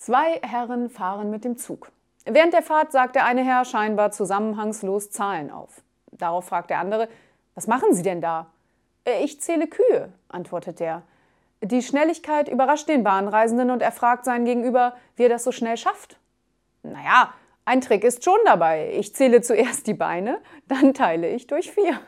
Zwei Herren fahren mit dem Zug. Während der Fahrt sagt der eine Herr scheinbar zusammenhangslos Zahlen auf. Darauf fragt der andere, was machen Sie denn da? Äh, ich zähle Kühe, antwortet er. Die Schnelligkeit überrascht den Bahnreisenden und er fragt seinen Gegenüber, wie er das so schnell schafft. Naja, ein Trick ist schon dabei. Ich zähle zuerst die Beine, dann teile ich durch vier.